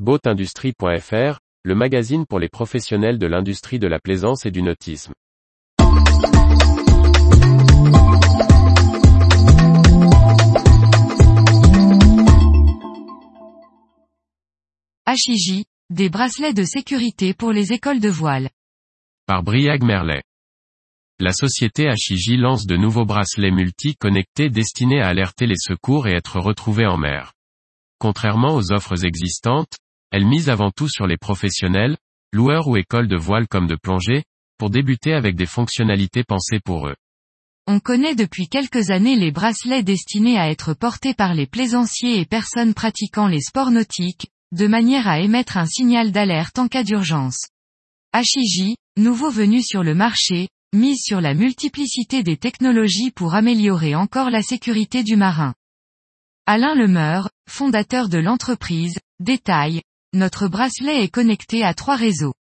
Boatindustrie.fr, le magazine pour les professionnels de l'industrie de la plaisance et du nautisme. HIJ, des bracelets de sécurité pour les écoles de voile. Par Briag Merlet. La société HIJ lance de nouveaux bracelets multi-connectés destinés à alerter les secours et être retrouvés en mer. Contrairement aux offres existantes, elle mise avant tout sur les professionnels, loueurs ou écoles de voile comme de plongée, pour débuter avec des fonctionnalités pensées pour eux. On connaît depuis quelques années les bracelets destinés à être portés par les plaisanciers et personnes pratiquant les sports nautiques, de manière à émettre un signal d'alerte en cas d'urgence. HIJ, nouveau venu sur le marché, mise sur la multiplicité des technologies pour améliorer encore la sécurité du marin. Alain Lemeur, fondateur de l'entreprise, détaille, notre bracelet est connecté à trois réseaux.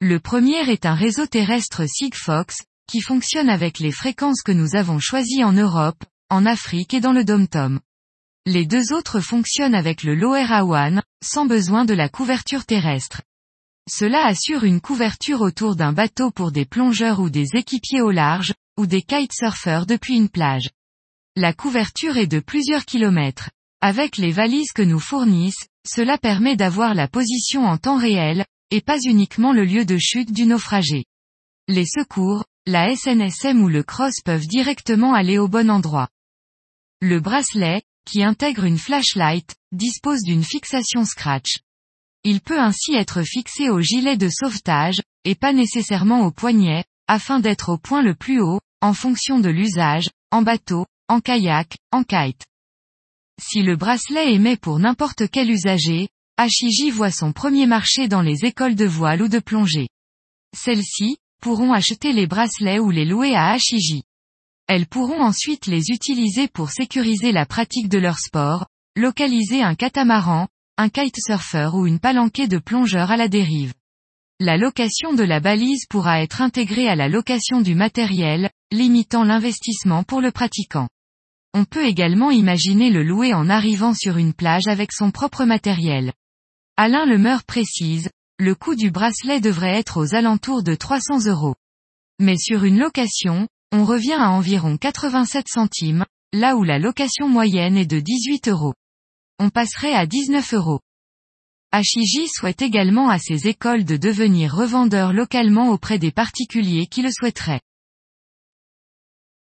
Le premier est un réseau terrestre Sigfox, qui fonctionne avec les fréquences que nous avons choisies en Europe, en Afrique et dans le Dom-Tom. Les deux autres fonctionnent avec le LoRaWAN, sans besoin de la couverture terrestre. Cela assure une couverture autour d'un bateau pour des plongeurs ou des équipiers au large, ou des kitesurfers depuis une plage. La couverture est de plusieurs kilomètres. Avec les valises que nous fournissent, cela permet d'avoir la position en temps réel, et pas uniquement le lieu de chute du naufragé. Les secours, la SNSM ou le cross peuvent directement aller au bon endroit. Le bracelet, qui intègre une flashlight, dispose d'une fixation scratch. Il peut ainsi être fixé au gilet de sauvetage, et pas nécessairement au poignet, afin d'être au point le plus haut, en fonction de l'usage, en bateau, en kayak, en kite. Si le bracelet émet pour n'importe quel usager, HIJ voit son premier marché dans les écoles de voile ou de plongée. Celles-ci, pourront acheter les bracelets ou les louer à HIJ. Elles pourront ensuite les utiliser pour sécuriser la pratique de leur sport, localiser un catamaran, un kitesurfer ou une palanquée de plongeurs à la dérive. La location de la balise pourra être intégrée à la location du matériel, limitant l'investissement pour le pratiquant. On peut également imaginer le louer en arrivant sur une plage avec son propre matériel. Alain Lemeur précise, le coût du bracelet devrait être aux alentours de 300 euros. Mais sur une location, on revient à environ 87 centimes, là où la location moyenne est de 18 euros. On passerait à 19 euros. HIJ souhaite également à ses écoles de devenir revendeurs localement auprès des particuliers qui le souhaiteraient.